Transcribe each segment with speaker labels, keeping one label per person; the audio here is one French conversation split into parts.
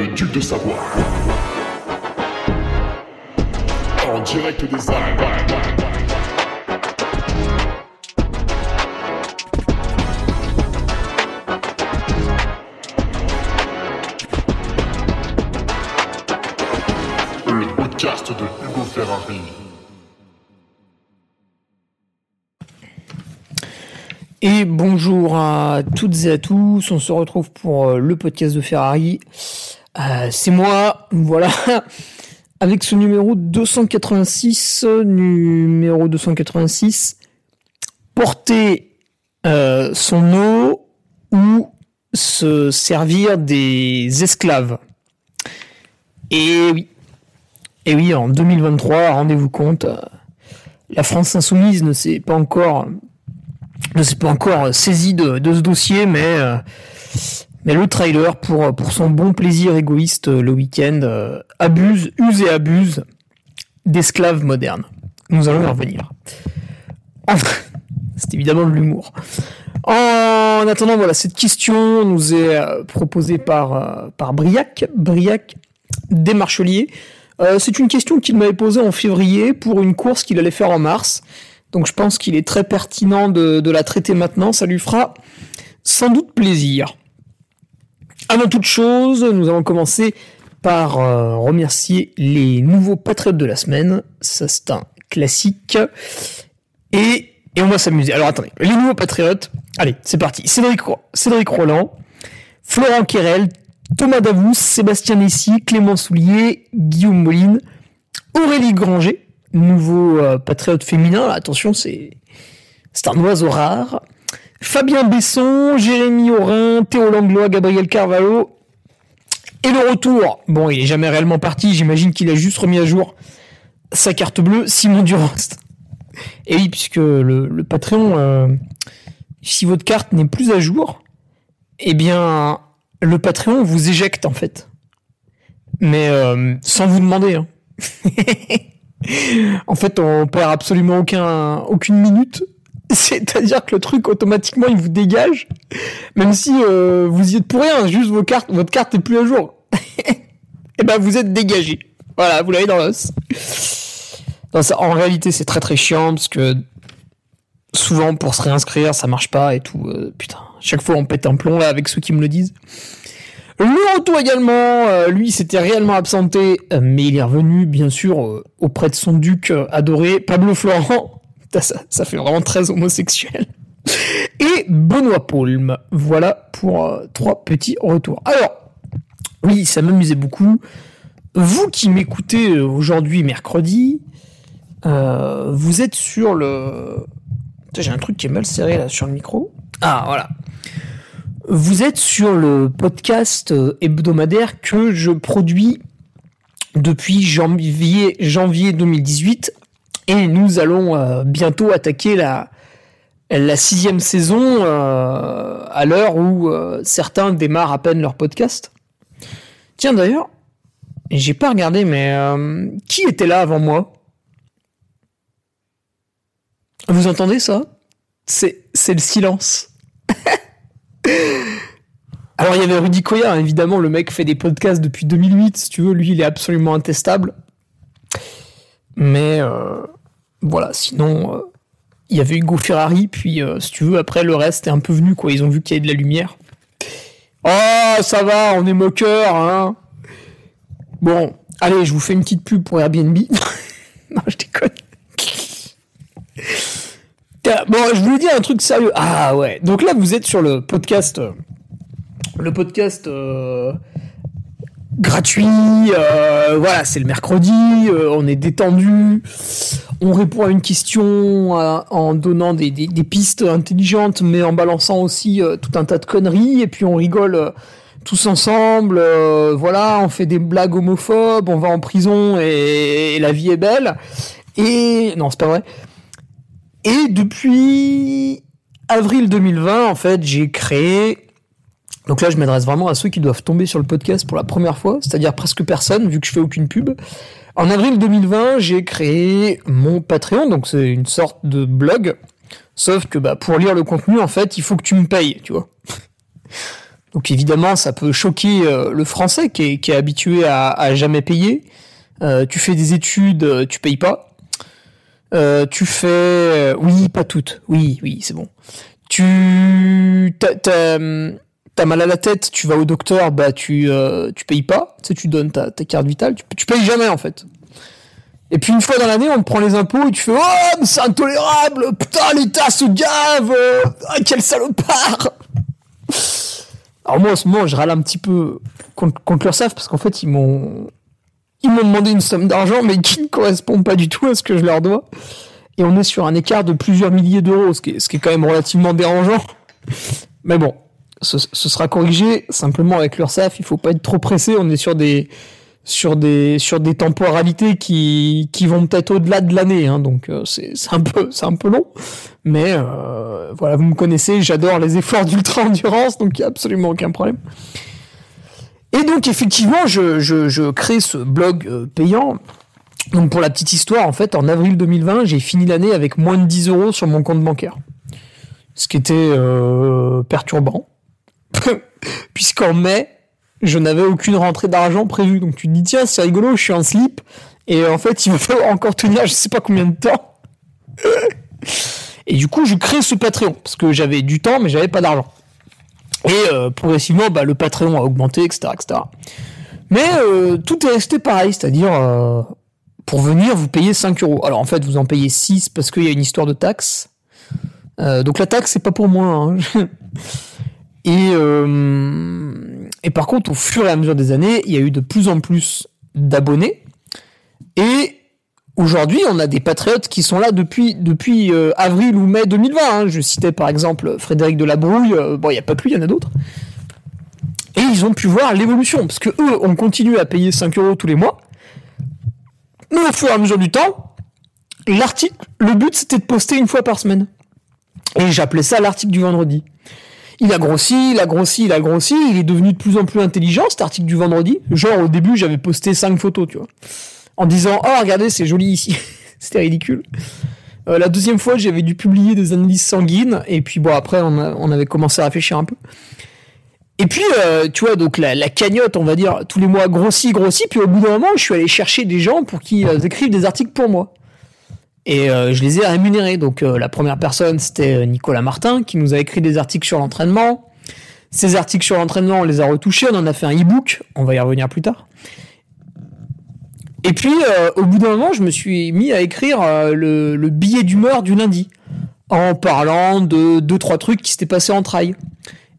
Speaker 1: le duc de Savoie. En direct des Alpes. De Hugo Ferrari.
Speaker 2: Et bonjour à toutes et à tous, on se retrouve pour euh, le podcast de Ferrari. Euh, c'est moi, voilà, avec ce numéro 286, numéro 286, porter euh, son eau ou se servir des esclaves. Et oui, et oui, en 2023, rendez-vous compte, euh, la France insoumise ne s'est pas encore ne s'est pas encore saisi de, ce dossier, mais, mais le trailer, pour, pour son bon plaisir égoïste euh, le week-end, euh, abuse, use et abuse d'esclaves modernes. Nous allons y revenir. C'est évidemment de l'humour. En attendant, voilà, cette question nous est euh, proposée par, par Briac, Briac des Marcheliers. Euh, c'est une question qu'il m'avait posée en février pour une course qu'il allait faire en mars. Donc je pense qu'il est très pertinent de, de la traiter maintenant. Ça lui fera sans doute plaisir. Avant toute chose, nous allons commencer par euh, remercier les nouveaux patriotes de la semaine. Ça, c'est un classique. Et, on va s'amuser. Alors attendez, les nouveaux patriotes. Allez, c'est parti. Cédric, Cédric Roland, Florent Querel, Thomas Davous, Sébastien Messier, Clément Soulier, Guillaume Moline, Aurélie Granger, nouveau euh, patriote féminin. Attention, c'est un oiseau rare. Fabien Besson, Jérémy Aurin, Théo Langlois, Gabriel Carvalho. Et le retour, bon, il est jamais réellement parti, j'imagine qu'il a juste remis à jour sa carte bleue, Simon Durost. Et oui, puisque le, Patreon, euh, si votre carte n'est plus à jour, eh bien, le Patreon vous éjecte en fait. Mais euh, sans vous demander. hein. en fait, on perd absolument aucun, aucune minute. C'est-à-dire que le truc automatiquement il vous dégage, même si euh, vous y êtes pour rien, juste vos cartes, votre carte est plus à jour. Et ben vous êtes dégagé. Voilà, vous l'avez dans l'os. En réalité, c'est très très chiant parce que souvent pour se réinscrire, ça marche pas et tout. euh, putain, chaque fois on pète un plomb là avec ceux qui me le disent. Retour également, euh, lui s'était réellement absenté, mais il est revenu bien sûr auprès de son duc adoré, Pablo Florent. Ça, fait vraiment très homosexuel. Et Benoît Paulme. Voilà pour euh, trois petits retours. Alors, oui, ça m'amusait beaucoup. Vous qui m'écoutez euh, aujourd'hui, mercredi, euh, vous êtes sur le... J'ai un truc qui est mal serré là sur le micro. Ah, voilà. Vous êtes sur le podcast hebdomadaire que je produis depuis janvier, janvier 2018 et nous allons euh, bientôt attaquer la, la sixième saison euh, à l'heure où euh, certains démarrent à peine leur podcast. Tiens d'ailleurs, j'ai pas regardé, mais qui était là avant moi? Vous entendez ça? C'est le silence. Alors il y avait Rudy Koya, évidemment, le mec fait des podcasts depuis 2008, si tu veux, lui il est absolument intestable. Mais voilà, sinon euh, il y avait Hugo Ferrari, puis euh, si tu veux, après le reste est un peu venu, quoi, ils ont vu qu'il y avait de la lumière. Oh, ça va, on est moqueur, hein Bon, allez, je vous fais une petite pub pour Airbnb. non, je déconne. Bon, je voulais dire un truc sérieux. Ah ouais, donc là vous êtes sur le podcast... euh, le podcast gratuit, euh, voilà, c'est le mercredi, euh, on est détendu, on répond à une question euh, en donnant des, des- pistes intelligentes, mais en balançant aussi tout un tas de conneries, et puis on rigole tous ensemble, voilà, on fait des blagues homophobes, on va en prison et la vie est belle. Et non, c'est pas vrai. Et depuis avril 2020, en fait, j'ai créé donc là, je m'adresse vraiment à ceux qui doivent tomber sur le podcast pour la première fois, c'est-à-dire presque personne, vu que je fais aucune pub. En avril 2020, j'ai créé mon Patreon, donc c'est une sorte de blog. Sauf que bah, pour lire le contenu, en fait, il faut que tu me payes, tu vois. Donc évidemment, ça peut choquer euh, le français qui est, habitué à, jamais payer. Euh, tu fais des études, euh, tu payes pas. Tu fais, oui, pas toutes. Oui, oui, c'est bon. Tu, t'as, t'as, hum, t'as mal à la tête, tu vas au docteur, bah tu, euh, tu payes pas. Tu sais, tu donnes ta, ta carte vitale. Tu, payes jamais en fait. Et puis une fois dans l'année, on te prend les impôts et tu fais oh mais c'est intolérable, putain l'État se gave, ah, quel salopard. Alors moi en ce moment je râle un petit peu contre, contre l'URSSAF parce qu'en fait ils m'ont ils m'ont demandé une somme d'argent mais qui ne correspond pas du tout à ce que je leur dois. Et on est sur un écart de plusieurs milliers d'euros, ce qui, ce qui est quand même relativement dérangeant. Mais bon, ce, ce sera corrigé. Simplement avec l'URSSAF, il faut pas être trop pressé. On est sur des sur des sur des temporalités qui qui vont peut-être au-delà de l'année hein, donc euh, c'est c'est un peu c'est un peu long. Mais euh, voilà vous me connaissez. J'adore les efforts d'ultra endurance donc il y a absolument aucun problème. Et donc effectivement je je, je crée ce blog euh, payant. Donc pour la petite histoire en fait en avril 2020 j'ai fini l'année avec moins de 10 euros sur mon compte bancaire. Ce qui était euh, perturbant puisqu'en mai je n'avais aucune rentrée d'argent prévue. Donc tu te dis, tiens, c'est rigolo, je suis en slip. Et en fait, il va falloir encore tenir je sais pas combien de temps. et du coup, je crée ce Patreon. Parce que j'avais du temps, mais j'avais pas d'argent. Et euh, progressivement, bah, le Patreon a augmenté, etc. etc. Mais euh, tout est resté pareil. C'est-à-dire, euh, pour venir, vous payez 5 euros. Alors en fait, vous en payez 6 parce qu'il y a une histoire de taxe. Donc la taxe, c'est pas pour moi. Hein. Et, euh, et par contre, au fur et à mesure des années, il y a eu de plus en plus d'abonnés. Et aujourd'hui, on a des patriotes qui sont là depuis, depuis euh, avril ou mai 2020. hein. Je citais par exemple Frédéric Delabrouille. Euh, bon, il n'y a pas que lui, il y en a d'autres. Et ils ont pu voir l'évolution. Parce que eux, on continue à payer 5 euros tous les mois. Mais au fur et à mesure du temps, l'article, le but c'était de poster une fois par semaine. Et j'appelais ça l'article du vendredi. Il a grossi, il a grossi, il a grossi, il est devenu de plus en plus intelligent cet article du vendredi. Genre au début j'avais posté cinq photos, tu vois. En disant "Oh regardez, c'est joli ici." C'était ridicule. Euh, la deuxième fois, j'avais dû publier des analyses sanguines et puis bon après on, avait commencé à réfléchir un peu. Et puis euh, tu vois donc la, la cagnotte, on va dire tous les mois grossit, grossit, puis au bout d'un moment, je suis allé chercher des gens pour qu'ils euh, écrivent des articles pour moi. Et euh, je les ai rémunérés. Donc euh, la première personne, c'était euh, Nicolas Martin, qui nous a écrit des articles sur l'entraînement. Ces articles sur l'entraînement, on les a retouchés, on en a fait un e-book, on va y revenir plus tard. Et puis, au bout d'un moment, je me suis mis à écrire le, le billet d'humeur du lundi, en parlant de deux, trois trucs qui s'étaient passés en trail.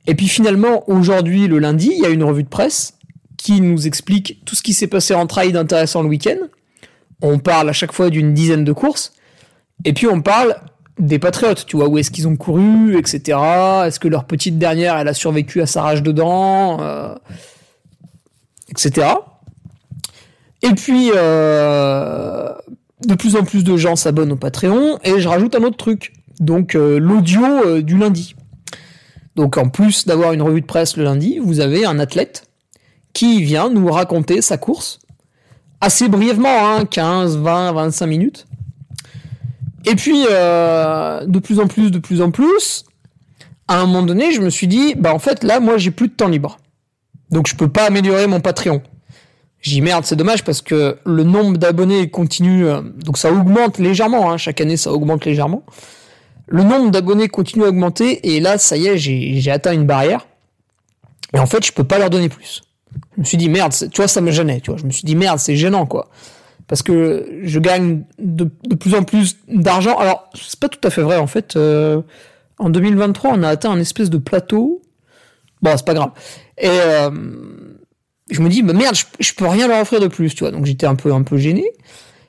Speaker 2: Et puis finalement, aujourd'hui, le lundi, il y a une revue de presse qui nous explique tout ce qui s'est passé en trail d'intéressant le week-end. On parle à chaque fois d'une dizaine de courses. Et puis on parle des patriotes, tu vois, où est-ce qu'ils ont couru, etc. Est-ce que leur petite dernière, elle a survécu à sa rage dedans, euh, etc. Et puis, euh, de plus en plus de gens s'abonnent au Patreon, et je rajoute un autre truc, donc euh, l'audio du lundi. Donc en plus d'avoir une revue de presse le lundi, vous avez un athlète qui vient nous raconter sa course, assez brièvement, hein, 15, 20, 25 minutes. Et puis, euh, de plus en plus, de plus en plus, à un moment donné, je me suis dit, bah en fait, là, moi, j'ai plus de temps libre. Donc, je peux pas améliorer mon Patreon. Dit, merde, c'est dommage parce que le nombre d'abonnés continue, euh, donc ça augmente légèrement, hein, chaque année, ça augmente légèrement. Le nombre d'abonnés continue à augmenter et là, ça y est, j'ai j'ai atteint une barrière. Et en fait, je peux pas leur donner plus. Je me suis dit, merde, tu vois, ça me gênait, tu vois. Je me suis dit, merde, c'est gênant, quoi parce que je gagne de, de plus en plus d'argent. Alors, c'est pas tout à fait vrai en fait. Euh, en 2023, on a atteint un espèce de plateau. Bon, c'est pas grave. Et euh, je me dis, bah merde, je, je peux rien leur offrir de plus, tu vois. Donc j'étais un peu un peu gêné.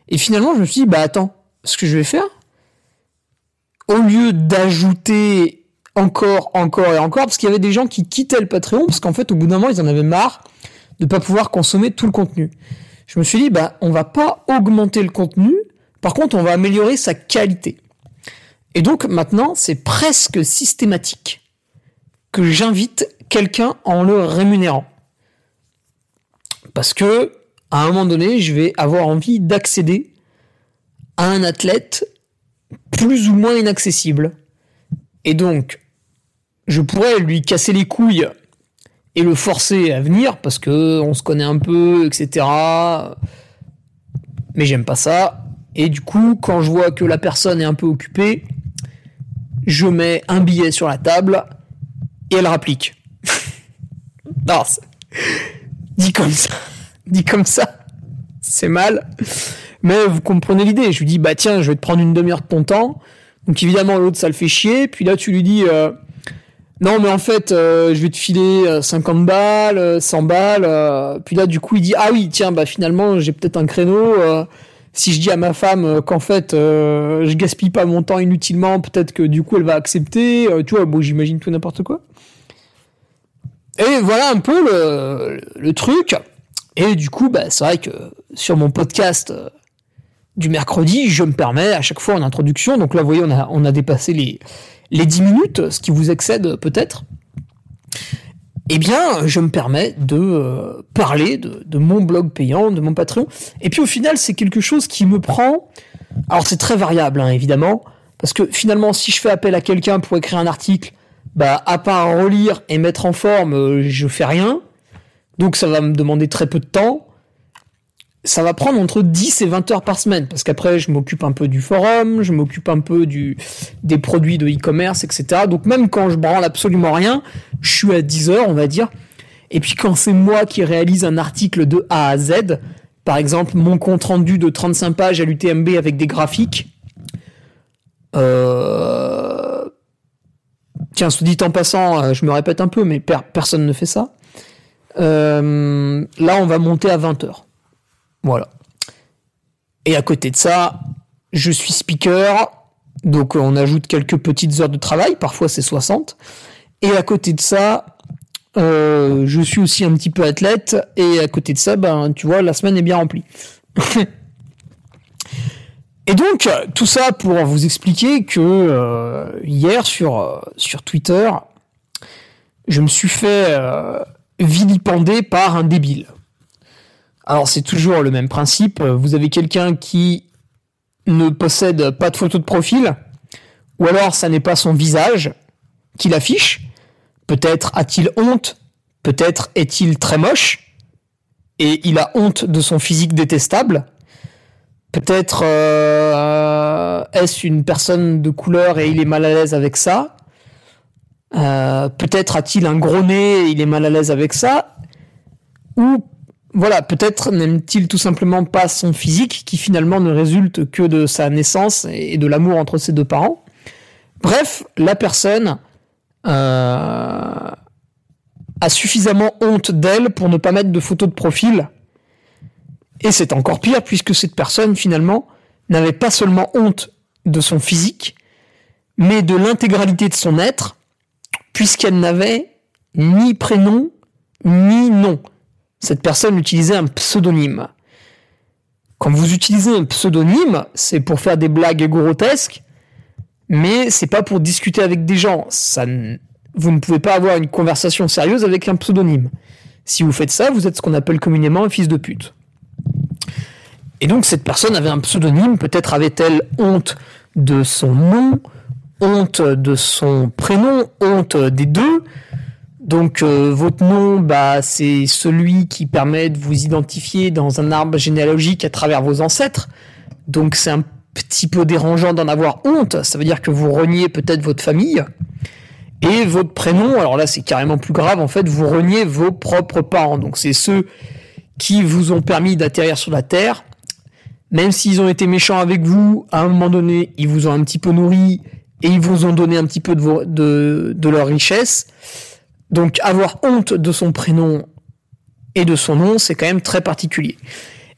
Speaker 2: Et finalement, je me suis dit, bah attends, ce que je vais faire, au lieu d'ajouter encore, encore et encore, parce qu'il y avait des gens qui quittaient le Patreon, parce qu'en fait, au bout d'un moment, ils en avaient marre de pas pouvoir consommer tout le contenu je me suis dit, bah, on va pas augmenter le contenu, par contre, on va améliorer sa qualité. Et donc, maintenant, c'est presque systématique que j'invite quelqu'un en le rémunérant. Parce que, à un moment donné, je vais avoir envie d'accéder à un athlète plus ou moins inaccessible. Et donc, je pourrais lui casser les couilles et le forcer à venir parce que on se connaît un peu, etc. Mais j'aime pas ça. Et du coup, quand je vois que la personne est un peu occupée, je mets un billet sur la table et elle rapplique. non, dit comme ça, dit comme ça, c'est mal. Mais vous comprenez l'idée. Je lui dis, bah tiens, je vais te prendre une demi-heure de ton temps. Donc évidemment, l'autre, ça le fait chier. Puis là, tu lui dis, euh, non, mais en fait, euh, je vais te filer 50 euh, balles, 100 balles. puis là, du coup, il dit, ah oui, tiens, bah finalement, j'ai peut-être un créneau. si je dis à ma femme qu'en fait, je gaspille pas mon temps inutilement, peut-être que du coup, elle va accepter. tu vois, bon, j'imagine tout n'importe quoi. Et voilà un peu le, truc. Et du coup, bah, c'est vrai que sur mon podcast du mercredi, je me permets à chaque fois en introduction, donc là vous voyez on a dépassé les, les 10 minutes, ce qui vous excède peut-être, eh bien je me permets de euh, parler de, mon blog payant, de mon Patreon, et puis au final c'est quelque chose qui me prend, alors c'est très variable hein, évidemment, parce que finalement si je fais appel à quelqu'un pour écrire un article, bah à part relire et mettre en forme, euh, je fais rien, donc ça va me demander très peu de temps, ça va prendre entre 10 et 20 heures par semaine, parce qu'après, je m'occupe un peu du forum, je m'occupe un peu du, des produits de e-commerce, etc. Donc même quand je branle absolument rien, je suis à 10 heures, on va dire. Et puis quand c'est moi qui réalise un article de A à Z, par exemple mon compte rendu de 35 pages à l'UTMB avec des graphiques, euh... tiens, se dit en passant, euh, je me répète un peu, mais personne ne fait ça. Euh... Là, on va monter à 20 heures. Voilà. Et à côté de ça, je suis speaker, donc on ajoute quelques petites heures de travail, parfois c'est 60. Et à côté de ça, euh, je suis aussi un petit peu athlète, et à côté de ça, ben, tu vois, la semaine est bien remplie. et donc, tout ça pour vous expliquer que euh, hier sur, euh, sur Twitter, je me suis fait vilipender par un débile. Alors c'est toujours le même principe. Vous avez quelqu'un qui ne possède pas de photo de profil, ou alors ça n'est pas son visage qu'il affiche. Peut-être a-t-il honte, peut-être est-il très moche, et il a honte de son physique détestable. Peut-être euh, est-ce une personne de couleur et il est mal à l'aise avec ça? Euh, peut-être a-t-il un gros nez et il est mal à l'aise avec ça? Ou voilà, peut-être n'aime-t-il tout simplement pas son physique, qui finalement ne résulte que de sa naissance et de l'amour entre ses deux parents. Bref, la personne euh, a suffisamment honte d'elle pour ne pas mettre de photo de profil. Et c'est encore pire, puisque cette personne, finalement, n'avait pas seulement honte de son physique, mais de l'intégralité de son être, puisqu'elle n'avait ni prénom, ni nom cette personne utilisait un pseudonyme. Quand vous utilisez un pseudonyme, c'est pour faire des blagues grotesques, mais c'est pas pour discuter avec des gens. Vous ne pouvez pas avoir une conversation sérieuse avec un pseudonyme. Si vous faites ça, vous êtes ce qu'on appelle communément un fils de pute. Et donc cette personne avait un pseudonyme, peut-être avait-elle honte de son nom, honte de son prénom, honte des deux, donc euh, votre nom, bah, c'est celui qui permet de vous identifier dans un arbre généalogique à travers vos ancêtres. Donc c'est un petit peu dérangeant d'en avoir honte. Ça veut dire que vous reniez peut-être votre famille. Et votre prénom, alors là c'est carrément plus grave, en fait, vous reniez vos propres parents. Donc c'est ceux qui vous ont permis d'atterrir sur la Terre. Même s'ils ont été méchants avec vous, à un moment donné, ils vous ont un petit peu nourri et ils vous ont donné un petit peu de, de, de leur richesse. Donc avoir honte de son prénom et de son nom, c'est quand même très particulier.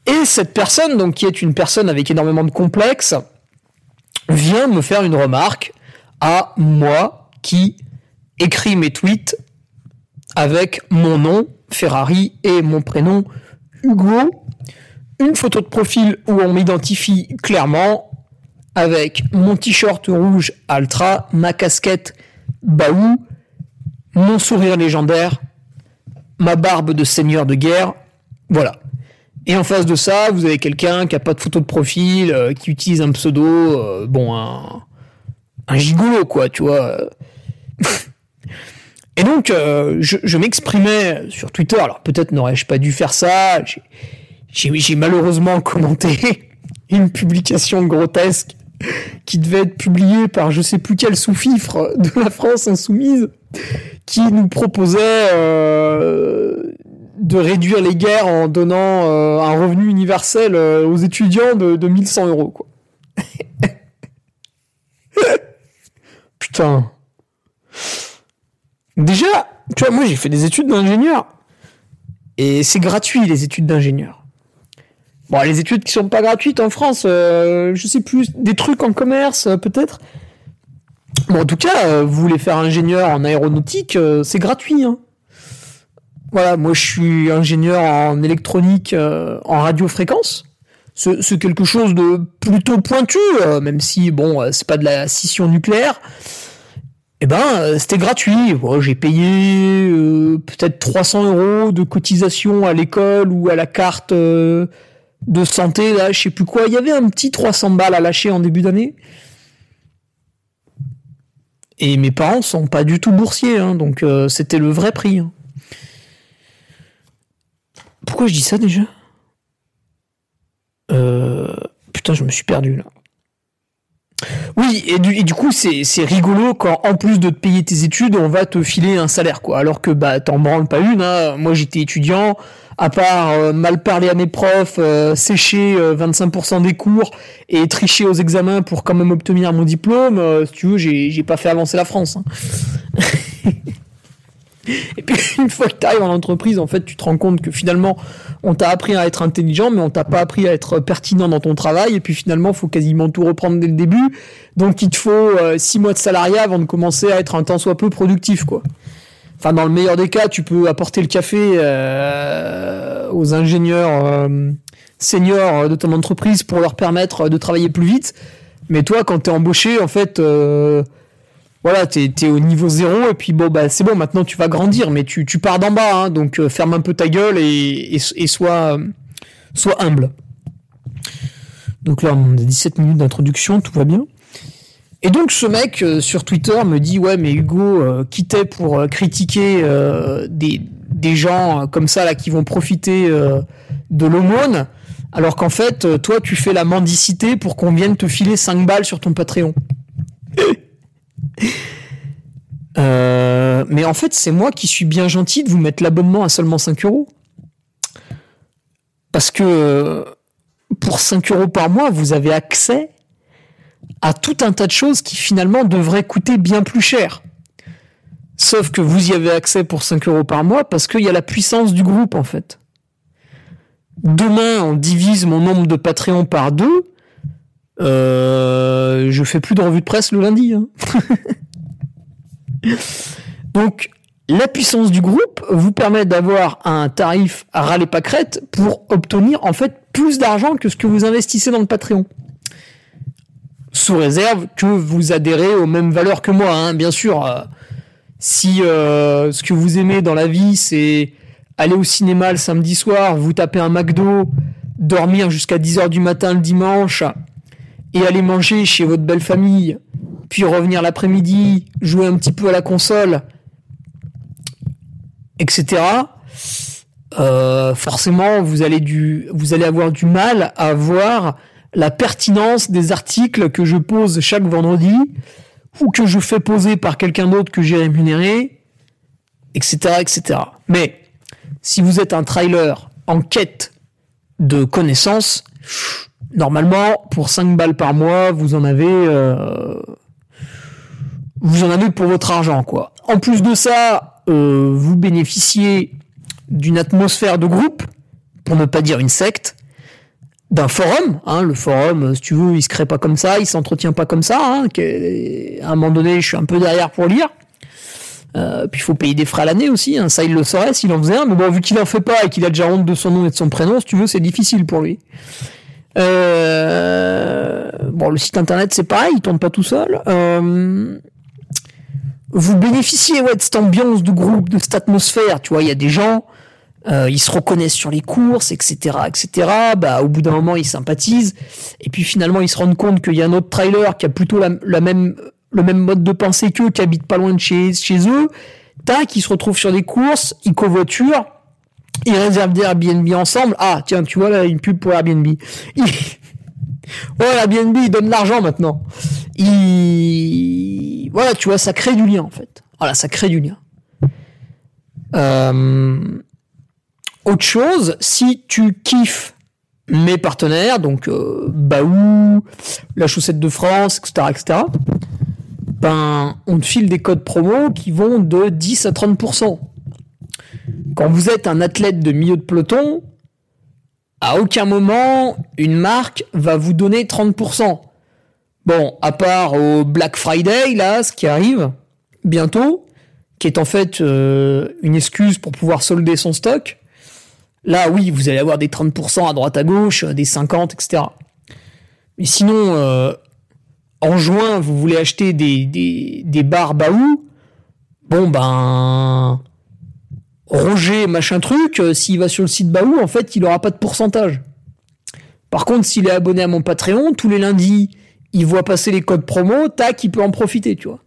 Speaker 2: Et cette personne, donc qui est une personne avec énormément de complexes, vient me faire une remarque à moi qui écris mes tweets avec mon nom, Ferrari, et mon prénom, Hugo. Une photo de profil où on m'identifie clairement avec mon t-shirt rouge Altra, ma casquette Baou, mon sourire légendaire, ma barbe de seigneur de guerre, voilà. Et en face de ça, vous avez quelqu'un qui a pas de photo de profil, euh, qui utilise un pseudo, euh, bon, un, un gigolo, quoi, tu vois. Et donc, euh, je, m'exprimais sur Twitter. Alors peut-être n'aurais-je pas dû faire ça. J'ai malheureusement commenté une publication grotesque qui devait être publiée par je sais plus quel sous-fifre de la France insoumise, qui nous proposait euh, de réduire les guerres en donnant euh, un revenu universel euh, aux étudiants de, de 1100 euros. Quoi. Putain. Déjà, tu vois, moi j'ai fait des études d'ingénieur. Et c'est gratuit les études d'ingénieur. Bon, les études qui sont pas gratuites en France, je sais plus, des trucs en commerce peut-être. Bon, en tout cas, euh, vous voulez faire ingénieur en aéronautique, euh, c'est gratuit. Hein. Voilà, moi je suis ingénieur en électronique, euh, en radiofréquence. C'est quelque chose de plutôt pointu, même si bon, c'est pas de la scission nucléaire. Eh ben, c'était gratuit. J'ai payé peut-être 300 euros de cotisation à l'école ou à la carte de santé, là, je sais plus quoi. Il y avait un petit 300 balles à lâcher en début d'année. Et mes parents sont pas du tout boursiers, hein, donc euh, c'était le vrai prix. hein. Pourquoi je dis ça déjà? Euh... Putain, je me suis perdu là. Oui, et du, coup, c'est rigolo quand, en plus de te payer tes études, on va te filer un salaire, quoi. Alors que, bah, t'en branles pas une, hein. Moi, j'étais étudiant, à part euh, mal parler à mes profs, euh, sécher euh, 25% des cours et tricher aux examens pour quand même obtenir mon diplôme, euh, si tu veux, j'ai pas fait avancer la France. hein. Et puis une fois que tu arrives en entreprise, en fait, tu te rends compte que finalement, on t'a appris à être intelligent, mais on t'a pas appris à être pertinent dans ton travail. Et puis finalement, faut quasiment tout reprendre dès le début. Donc il te faut euh, six mois de salariat avant de commencer à être un tant soit peu productif, quoi. Enfin, dans le meilleur des cas, tu peux apporter le café euh, aux ingénieurs euh, seniors de ton entreprise pour leur permettre de travailler plus vite. Mais toi, quand t'es embauché, en fait, euh, voilà, t'es es au niveau zéro et puis bon, bah c'est bon, maintenant tu vas grandir, mais tu, pars d'en bas, hein, donc euh, ferme un peu ta gueule et, euh, sois humble. Donc là, on a 17 minutes d'introduction, tout va bien. Et donc ce mec euh, sur Twitter me dit ouais mais Hugo quittait pour critiquer des, gens comme ça là qui vont profiter de l'aumône alors qu'en fait toi tu fais la mendicité pour qu'on vienne te filer 5 balles sur ton Patreon. Euh, mais en fait c'est moi qui suis bien gentil de vous mettre l'abonnement à seulement 5 euros. Parce que euh, pour 5 euros par mois vous avez accès à tout un tas de choses qui finalement devraient coûter bien plus cher. Sauf que vous y avez accès pour 5 euros par mois parce qu'il y a la puissance du groupe en fait. Demain, on divise mon nombre de Patreon par deux. Euh, je fais plus de revue de presse le lundi. hein. Donc, la puissance du groupe vous permet d'avoir un tarif à râler pâquerette pour obtenir en fait plus d'argent que ce que vous investissez dans le Patreon sous réserve que vous adhérez aux mêmes valeurs que moi. hein. Bien sûr, euh, si euh, ce que vous aimez dans la vie, c'est aller au cinéma le samedi soir, vous taper un McDo, dormir jusqu'à 10h du matin le dimanche, et aller manger chez votre belle famille, puis revenir l'après-midi, jouer un petit peu à la console, etc. euh, forcément, vous allez, vous allez avoir du mal à voir la pertinence des articles que je pose chaque vendredi ou que je fais poser par quelqu'un d'autre que j'ai rémunéré, etc., etc. Mais si vous êtes un trailer en quête de connaissances, normalement, pour 5 balles par mois, vous en avez, euh, vous en avez pour votre argent, quoi. En plus de ça, euh, vous bénéficiez d'une atmosphère de groupe, pour ne pas dire une secte, d'un forum. Hein, le forum, si tu veux, il se crée pas comme ça, il s'entretient pas comme ça. Hein, à un moment donné, je suis un peu derrière pour lire. Euh, puis il faut payer des frais à l'année aussi. Hein, ça, il le saurait s'il en faisait un. Mais bon, vu qu'il en fait pas et qu'il a déjà honte de son nom et de son prénom, si tu veux, c'est difficile pour lui. Euh, bon, le site internet, c'est pareil, il tourne pas tout seul. Euh, vous bénéficiez ouais, de cette ambiance de groupe, de cette atmosphère. Tu vois, il y a des gens, euh, ils se reconnaissent sur les courses, etc., etc. Bah, au bout d'un moment, ils sympathisent. Et puis finalement, ils se rendent compte qu'il y a un autre trailer qui a plutôt la, même, le même mode de pensée qu'eux, qui habite pas loin de chez, chez eux. tac, ils se retrouvent sur des courses, ils covoiturent, ils réservent des Airbnb ensemble. Ah, tiens, tu vois là, une pub pour Airbnb. Ils... Ouais, Airbnb, il donne l'argent maintenant. Il... Voilà, tu vois, ça crée du lien en fait. Voilà, ça crée du lien. Euh... Autre chose, si tu kiffes mes partenaires, donc euh, Baou, la chaussette de France, etc., etc., ben, on te file des codes promo qui vont de 10 à 30%. Quand vous êtes un athlète de milieu de peloton, à aucun moment une marque va vous donner 30%. Bon, à part au Black Friday, là, ce qui arrive bientôt, qui est en fait euh, une excuse pour pouvoir solder son stock. Là, oui, vous allez avoir des 30% à droite à gauche, des 50, etc. Mais sinon, euh, en juin, vous voulez acheter des, des, des bars Baou, bon ben, Roger machin truc, euh, s'il va sur le site Baou, en fait, il aura pas de pourcentage. Par contre, s'il est abonné à mon Patreon, tous les lundis, il voit passer les codes promo, tac, il peut en profiter, tu vois.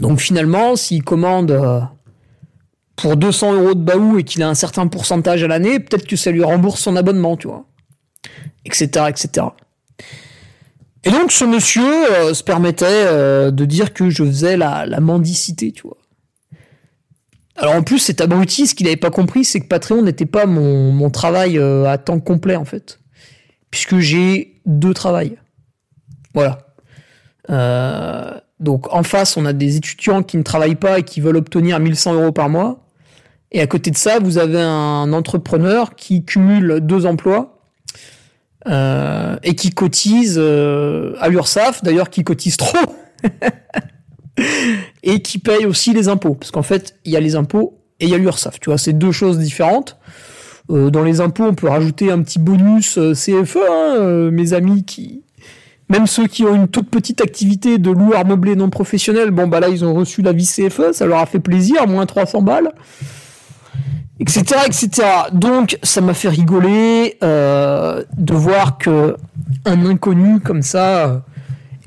Speaker 2: Donc finalement, s'il commande euh, pour 200 euros de Baou et qu'il a un certain pourcentage à l'année, peut-être que ça lui rembourse son abonnement, tu vois. Etc., etc. Et donc ce monsieur euh, se permettait de dire que je faisais la, mendicité, tu vois. Alors en plus, cet abruti, ce qu'il n'avait pas compris, c'est que Patreon n'était pas mon, travail euh, à temps complet, en fait. Puisque j'ai deux travails. Voilà. donc en face, on a des étudiants qui ne travaillent pas et qui veulent obtenir 1100 euros par mois. Et à côté de ça, vous avez un entrepreneur qui cumule deux emplois euh, et qui cotise euh, à l'URSSAF, d'ailleurs qui cotise trop, et qui paye aussi les impôts, parce qu'en fait, il y a les impôts et il y a l'URSSAF, tu vois, c'est deux choses différentes. Euh, dans les impôts, on peut rajouter un petit bonus CFE, hein, mes amis qui... Même ceux qui ont une toute petite activité de loueur meublé non professionnel, bon bah là ils ont reçu la vie CFE, ça leur a fait plaisir, moins 300 balles etc., etc. Donc, ça m'a fait rigoler euh, de voir que un inconnu comme ça euh,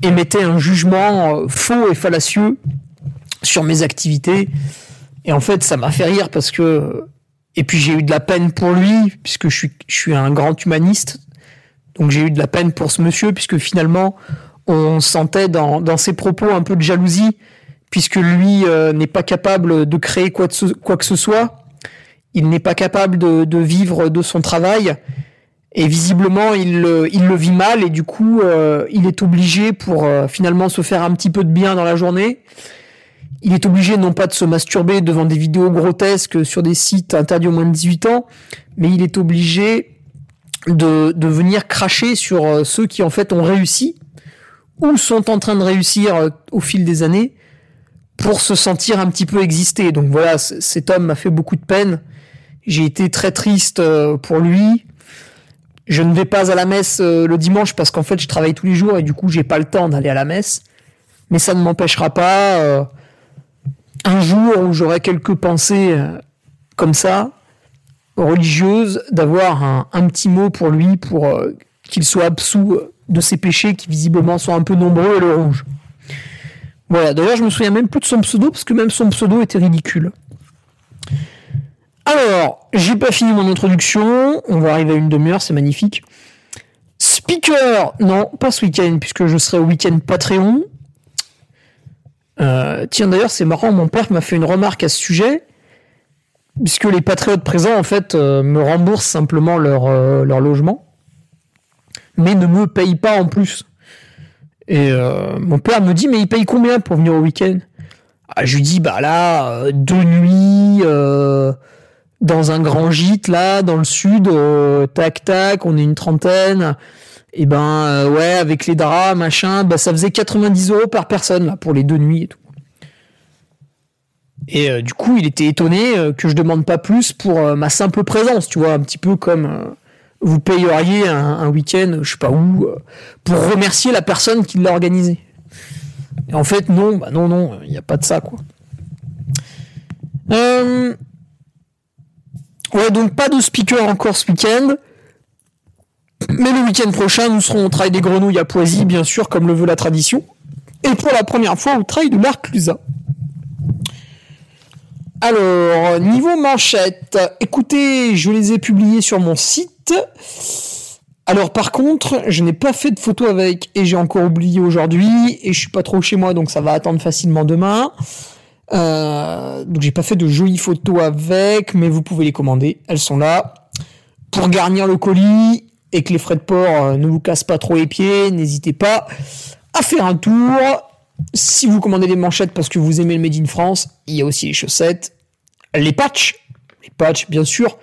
Speaker 2: émettait un jugement euh, faux et fallacieux sur mes activités. Et en fait, ça m'a fait rire parce que et puis j'ai eu de la peine pour lui puisque je suis je suis un grand humaniste. Donc j'ai eu de la peine pour ce monsieur puisque finalement on sentait dans, dans ses propos un peu de jalousie puisque lui n'est pas capable de créer quoi, de quoi que ce soit il n'est pas capable de, vivre de son travail et visiblement il, le vit mal et du coup euh, il est obligé pour euh, finalement se faire un petit peu de bien dans la journée. Il est obligé non pas de se masturber devant des vidéos grotesques sur des sites interdits aux moins de 18 ans, mais il est obligé de, de venir cracher sur euh, ceux qui en fait ont réussi ou sont en train de réussir au fil des années pour se sentir un petit peu exister. Donc voilà, cet homme m'a fait beaucoup de peine j'ai été très triste pour lui. Je ne vais pas à la messe euh, le dimanche parce qu'en fait je travaille tous les jours et du coup j'ai pas le temps d'aller à la messe. Mais ça ne m'empêchera pas euh, un jour où j'aurai quelques pensées comme ça, religieuses, d'avoir un, un, petit mot pour lui pour qu'il soit absous de ses péchés qui visiblement sont un peu nombreux et le rouge. Voilà, d'ailleurs je me souviens même plus de son pseudo parce que même son pseudo était ridicule. Alors, j'ai pas fini mon introduction. On va arriver à une demi-heure, c'est magnifique. Speaker, non, pas ce week-end, puisque je serai au week-end Patreon. Euh, tiens, d'ailleurs, c'est marrant, mon père m'a fait une remarque à ce sujet, puisque les patriotes présents, en fait, euh, me remboursent simplement leur, euh, leur logement, mais ne me payent pas en plus. Et mon père me dit, mais il paye combien pour venir au week-end? Ah, Je lui dis, bah là, deux nuits dans un grand gîte là dans le sud euh, tac tac on est une trentaine. Et ben euh, ouais avec les draps machin bah ça faisait 90 euros par personne là pour les deux nuits et tout. Et euh, du coup il était étonné que je demande pas plus pour ma simple présence tu vois un petit peu comme vous payeriez un, week-end je sais pas où pour remercier la personne qui l'a organisé. Et en fait non bah non non il n'y a pas de ça quoi. Euh, Donc pas de speaker encore ce week-end. Mais le week-end prochain, nous serons au Trail des Grenouilles à Poisy, bien sûr, comme le veut la tradition. Et pour la première fois, au Trail de l'Arclusa. Alors, niveau manchette, écoutez, je les ai publiés sur mon site. Alors par contre, je n'ai pas fait de photo avec et j'ai encore oublié aujourd'hui et je suis pas trop chez moi donc ça va attendre facilement demain. Euh, donc j'ai pas fait de jolies photos avec, mais vous pouvez les commander, elles sont là. Pour garnir le colis et que les frais de port euh, ne vous cassent pas trop les pieds, n'hésitez pas à faire un tour. Si vous commandez des manchettes parce que vous aimez le Made in France, il y a aussi les chaussettes, les patchs, les patchs bien sûr,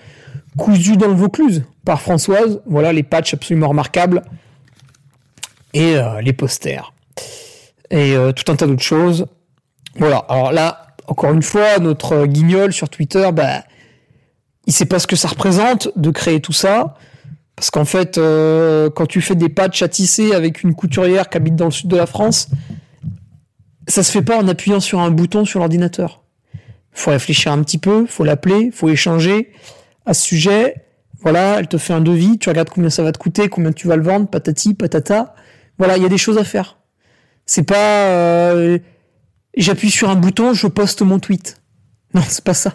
Speaker 2: cousus dans le Vaucluse par Françoise. Voilà les patchs absolument remarquables et euh, les posters et tout un tas d'autres choses. Voilà. Alors là, encore une fois, notre guignol sur Twitter, bah, il sait pas ce que ça représente de créer tout ça. Parce qu'en fait, euh, quand tu fais des patchs à tisser avec une couturière qui habite dans le sud de la France, ça se fait pas en appuyant sur un bouton sur l'ordinateur. Faut réfléchir un petit peu, faut l'appeler, faut échanger à ce sujet. Voilà, elle te fait un devis, tu regardes combien ça va te coûter, combien tu vas le vendre, patati, patata. Voilà, il y a des choses à faire. C'est pas euh, j'appuie sur un bouton, je poste mon tweet. Non, c'est pas ça.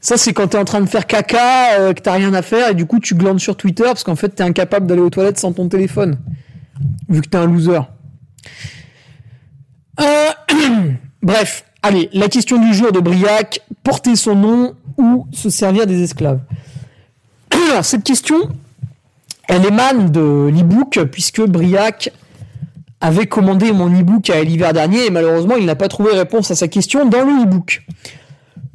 Speaker 2: Ça, c'est quand t'es en train de faire caca, euh, que t'as rien à faire, et du coup, tu glandes sur Twitter parce qu'en fait, t'es incapable d'aller aux toilettes sans ton téléphone. Vu que t'es un loser. Euh, bref, allez, la question du jour de Briac, porter son nom ou se servir des esclaves Alors, cette question, elle émane de l'e-book, puisque Briac avait commandé mon e-book à l'hiver dernier, et malheureusement, il n'a pas trouvé réponse à sa question dans le e-book.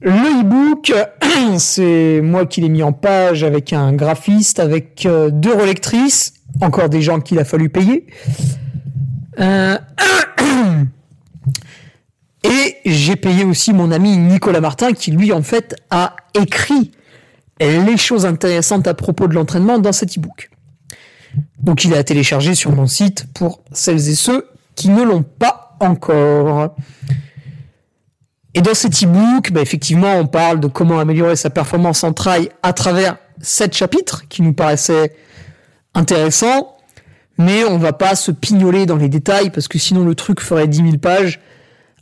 Speaker 2: Le e-book, c'est moi qui l'ai mis en page avec un graphiste, avec euh, deux relectrices, encore des gens qu'il a fallu payer. Euh, et j'ai payé aussi mon ami Nicolas Martin qui lui en fait a écrit les choses intéressantes à propos de l'entraînement dans cet e-book. Donc il est à télécharger sur mon site pour celles et ceux qui ne l'ont pas encore. Et dans cet e-book, bah, effectivement, on parle de comment améliorer sa performance en trail à travers sept chapitres qui nous paraissaient intéressants, mais on va pas se pignoler dans les détails parce que sinon le truc ferait 10 000 pages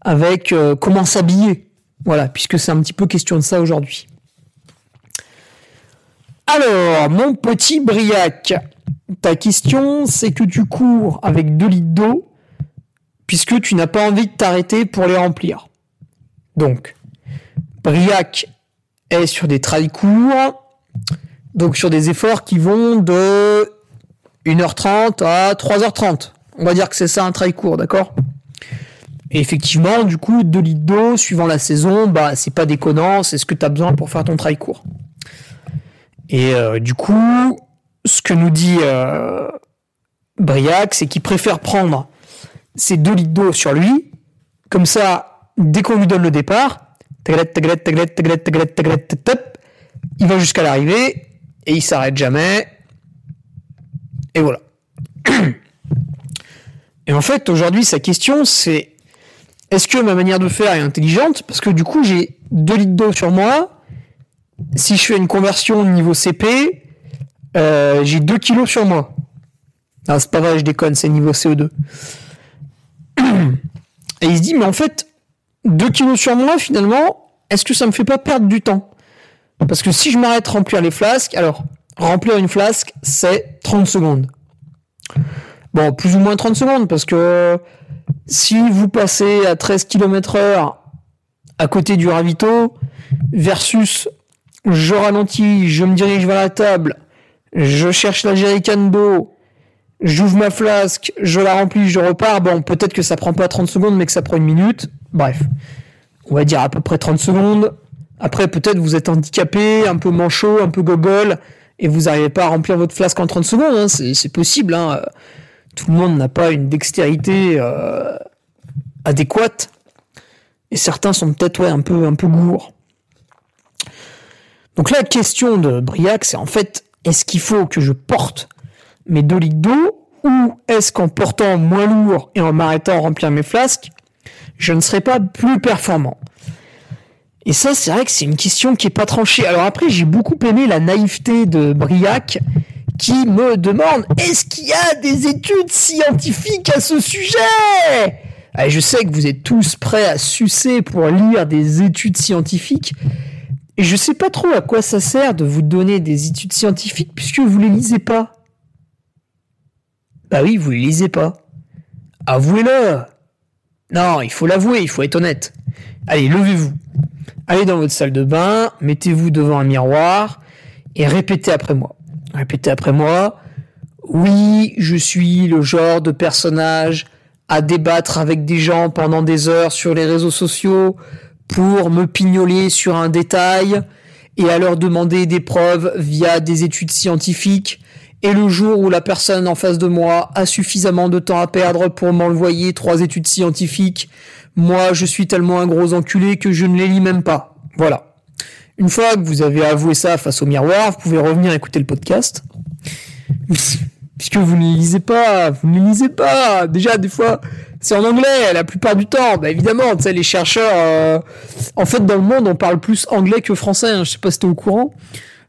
Speaker 2: avec euh, comment s'habiller. Voilà, puisque c'est un petit peu question de ça aujourd'hui. Alors, mon petit Briac, ta question, c'est que tu cours avec 2 litres d'eau, puisque tu n'as pas envie de t'arrêter pour les remplir. Donc, Briac est sur des trails courts, donc sur des efforts qui vont de 1h30 à 3h30. On va dire que c'est ça un trail court, d'accord? Et effectivement, du coup, 2 litres d'eau, suivant la saison, bah c'est pas déconnant, c'est ce que tu as besoin pour faire ton trail court. Et euh, du coup, ce que nous dit euh, Briac, c'est qu'il préfère prendre ces 2 litres d'eau sur lui, comme ça, dès qu'on lui donne le départ, il va jusqu'à l'arrivée et il s'arrête jamais. Et voilà. Et en fait, aujourd'hui, sa question, c'est est-ce que ma manière de faire est intelligente? Parce que du coup, j'ai 2 litres d'eau sur moi. Si je fais une conversion au niveau CP, euh, j'ai 2 kilos sur moi. Ah, c'est pas vrai, je déconne, c'est niveau CO2. Et il se dit, mais en fait, 2 kilos sur moi, finalement, est-ce que ça me fait pas perdre du temps? Parce que si je m'arrête remplir les flasques, alors, remplir une flasque, c'est 30 secondes. Bon, plus ou moins 30 secondes, parce que si vous passez à 13 km heure à côté du ravito, versus je ralentis, je me dirige vers la table, je cherche la jerrycan d'eau, j'ouvre ma flasque, je la remplis, je repars, bon, peut-être que ça prend pas 30 secondes, mais que ça prend une minute, Bref, on va dire à peu près 30 secondes. Après, peut-être vous êtes handicapé, un peu manchot, un peu gogol, et vous n'arrivez pas à remplir votre flasque en 30 secondes. Hein. C'est possible. Hein. Tout le monde n'a pas une dextérité euh, adéquate. Et certains sont peut-être ouais, un peu, un peu gourds. Donc la question de Briac, c'est en fait, est-ce qu'il faut que je porte mes 2 litres d'eau ou est-ce qu'en portant moins lourd et en m'arrêtant à remplir mes flasques, je ne serai pas plus performant? Et ça, c'est vrai que c'est une question qui est pas tranchée. Alors après, j'ai beaucoup aimé la naïveté de Briac qui me demande est-ce qu'il y a des études scientifiques à ce sujet? Ah, je sais que vous êtes tous prêts à sucer pour lire des études scientifiques. Et je sais pas trop à quoi ça sert de vous donner des études scientifiques puisque vous les lisez pas. Bah oui, vous les lisez pas. Avouez-le. Non, il faut l'avouer, il faut être honnête. Allez, levez-vous. Allez dans votre salle de bain, mettez-vous devant un miroir et répétez après moi. Répétez après moi. Oui, je suis le genre de personnage à débattre avec des gens pendant des heures sur les réseaux sociaux pour me pignoler sur un détail et à leur demander des preuves via des études scientifiques. Et le jour où la personne en face de moi a suffisamment de temps à perdre pour m'envoyer trois études scientifiques, moi je suis tellement un gros enculé que je ne les lis même pas. Voilà. Une fois que vous avez avoué ça face au miroir, vous pouvez revenir écouter le podcast puisque vous ne lisez pas, vous ne lisez pas. Déjà, des fois, c'est en anglais, la plupart du temps. Bah évidemment, tu sais, les chercheurs, euh, en fait, dans le monde, on parle plus anglais que français. Hein, je sais pas si t'es au courant.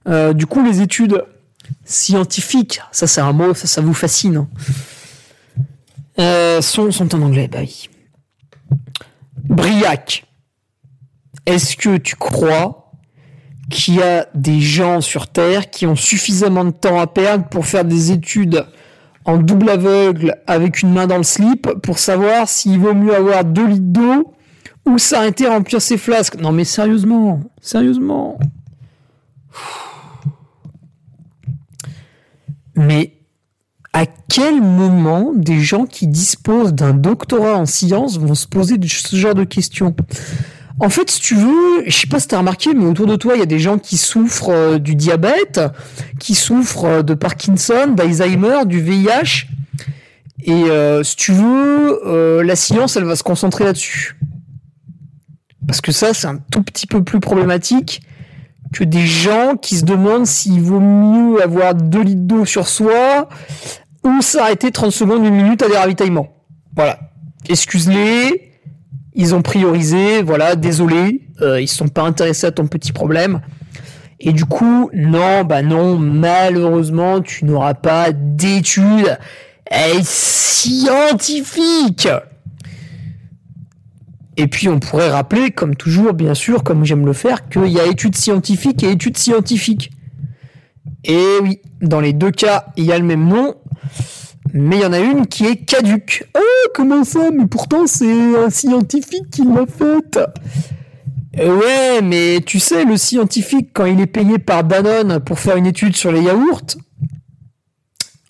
Speaker 2: Euh, du coup, les études scientifiques, ça c'est un mot, ça, ça vous fascine, hein. euh, sont, sont en anglais. Bah oui. Briac, est-ce que tu crois qu'il y a des gens sur Terre qui ont suffisamment de temps à perdre pour faire des études en double aveugle avec une main dans le slip pour savoir s'il vaut mieux avoir 2 litres d'eau ou s'arrêter à remplir ses flasques. Non mais sérieusement, sérieusement. Mais à quel moment des gens qui disposent d'un doctorat en sciences vont se poser ce genre de questions? En fait, si tu veux, je sais pas si t'as remarqué, mais autour de toi, il y a des gens qui souffrent euh, du diabète, qui souffrent euh, de Parkinson, d'Alzheimer, du VIH. Et euh, si tu veux, la science, elle va se concentrer là-dessus. Parce que ça, c'est un tout petit peu plus problématique que des gens qui se demandent s'il vaut mieux avoir 2 litres d'eau sur soi ou s'arrêter 30 secondes, une minute à des ravitaillements. Voilà. Excuse-les, ils ont priorisé, voilà, désolé, euh, ils sont pas intéressés à ton petit problème. Et du coup, non, bah non, malheureusement, tu n'auras pas d'études scientifiques. Et puis on pourrait rappeler, comme toujours, bien sûr, comme j'aime le faire, qu'il y a études scientifiques et études scientifiques. Et oui, dans les deux cas, il y a le même nom mais il y en a une qui est caduque. Oh, comment ça? Mais pourtant, c'est un scientifique qui l'a faite. Euh, ouais, mais tu sais, le scientifique, quand il est payé par Danone pour faire une étude sur les yaourts,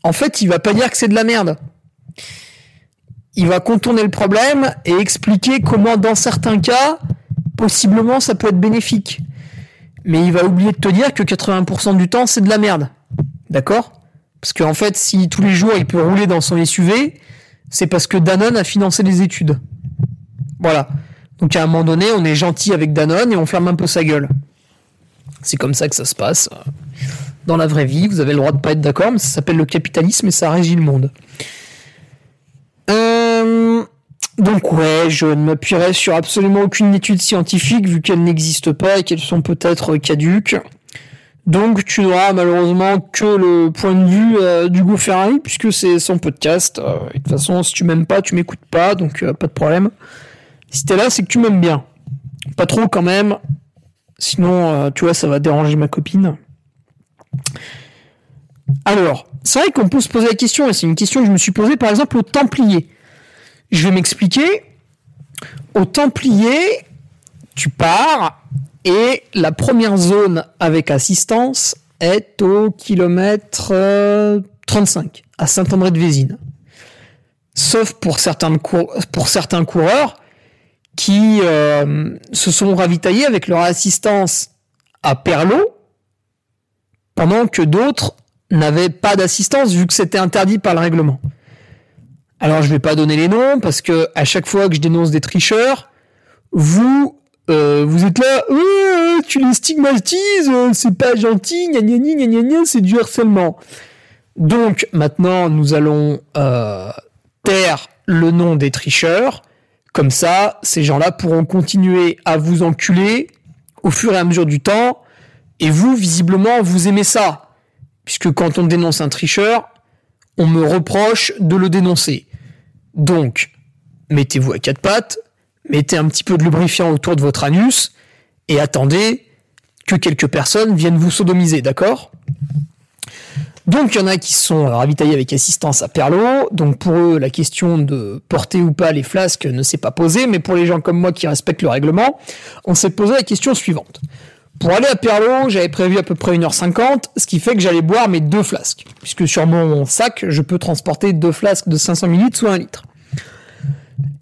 Speaker 2: en fait, il va pas dire que c'est de la merde. Il va contourner le problème et expliquer comment, dans certains cas, possiblement, ça peut être bénéfique. Mais il va oublier de te dire que 80% du temps, c'est de la merde. D'accord? Parce qu'en fait, si tous les jours il peut rouler dans son SUV, c'est parce que Danone a financé les études. Voilà. Donc à un moment donné, on est gentil avec Danone et on ferme un peu sa gueule. C'est comme ça que ça se passe. Dans la vraie vie, vous avez le droit de pas être d'accord, mais ça s'appelle le capitalisme et ça régit le monde. Euh, donc ouais, je ne m'appuierai sur absolument aucune étude scientifique vu qu'elles n'existent pas et qu'elles sont peut-être caduques. Donc tu n'auras malheureusement que le point de vue euh, d'Hugo Ferrari puisque c'est son podcast. Euh, de toute façon, si tu m'aimes pas, tu m'écoutes pas, donc euh, pas de problème. Si t'es là, c'est que tu m'aimes bien. Pas trop quand même. Sinon, tu vois, ça va déranger ma copine. Alors, c'est vrai qu'on peut se poser la question, et c'est une question que je me suis posée par exemple aux Templiers. Je vais m'expliquer. Aux Templiers, tu pars et la première zone avec assistance est au kilomètre 35, euh, à Saint-André-de-Vésine. Sauf pour certains, pour certains coureurs qui euh, se sont ravitaillés avec leur assistance à Perlot, pendant que d'autres n'avaient pas d'assistance vu que c'était interdit par le règlement. Alors je vais pas donner les noms parce que à chaque fois que je dénonce des tricheurs, vous euh, vous êtes là, euh, tu les stigmatises, euh, c'est pas gentil, gna gna gna gna gna, c'est du harcèlement. Donc maintenant, nous allons taire le nom des tricheurs. Comme ça, ces gens-là pourront continuer à vous enculer au fur et à mesure du temps. Et vous, visiblement, vous aimez ça. Puisque quand on dénonce un tricheur, on me reproche de le dénoncer. Donc, mettez-vous à quatre pattes, mettez un petit peu de lubrifiant autour de votre anus et attendez que quelques personnes viennent vous sodomiser, d'accord? Donc il y en a qui sont ravitaillés avec assistance à Perlo. Donc pour eux, la question de porter ou pas les flasques ne s'est pas posée. Mais pour les gens comme moi qui respectent le règlement, on s'est posé la question suivante. Pour aller à Perlo, j'avais prévu à peu près 1h50, ce qui fait que j'allais boire mes deux flasques. Puisque sur mon sac, je peux transporter deux flasques de 500 ml ou un litre.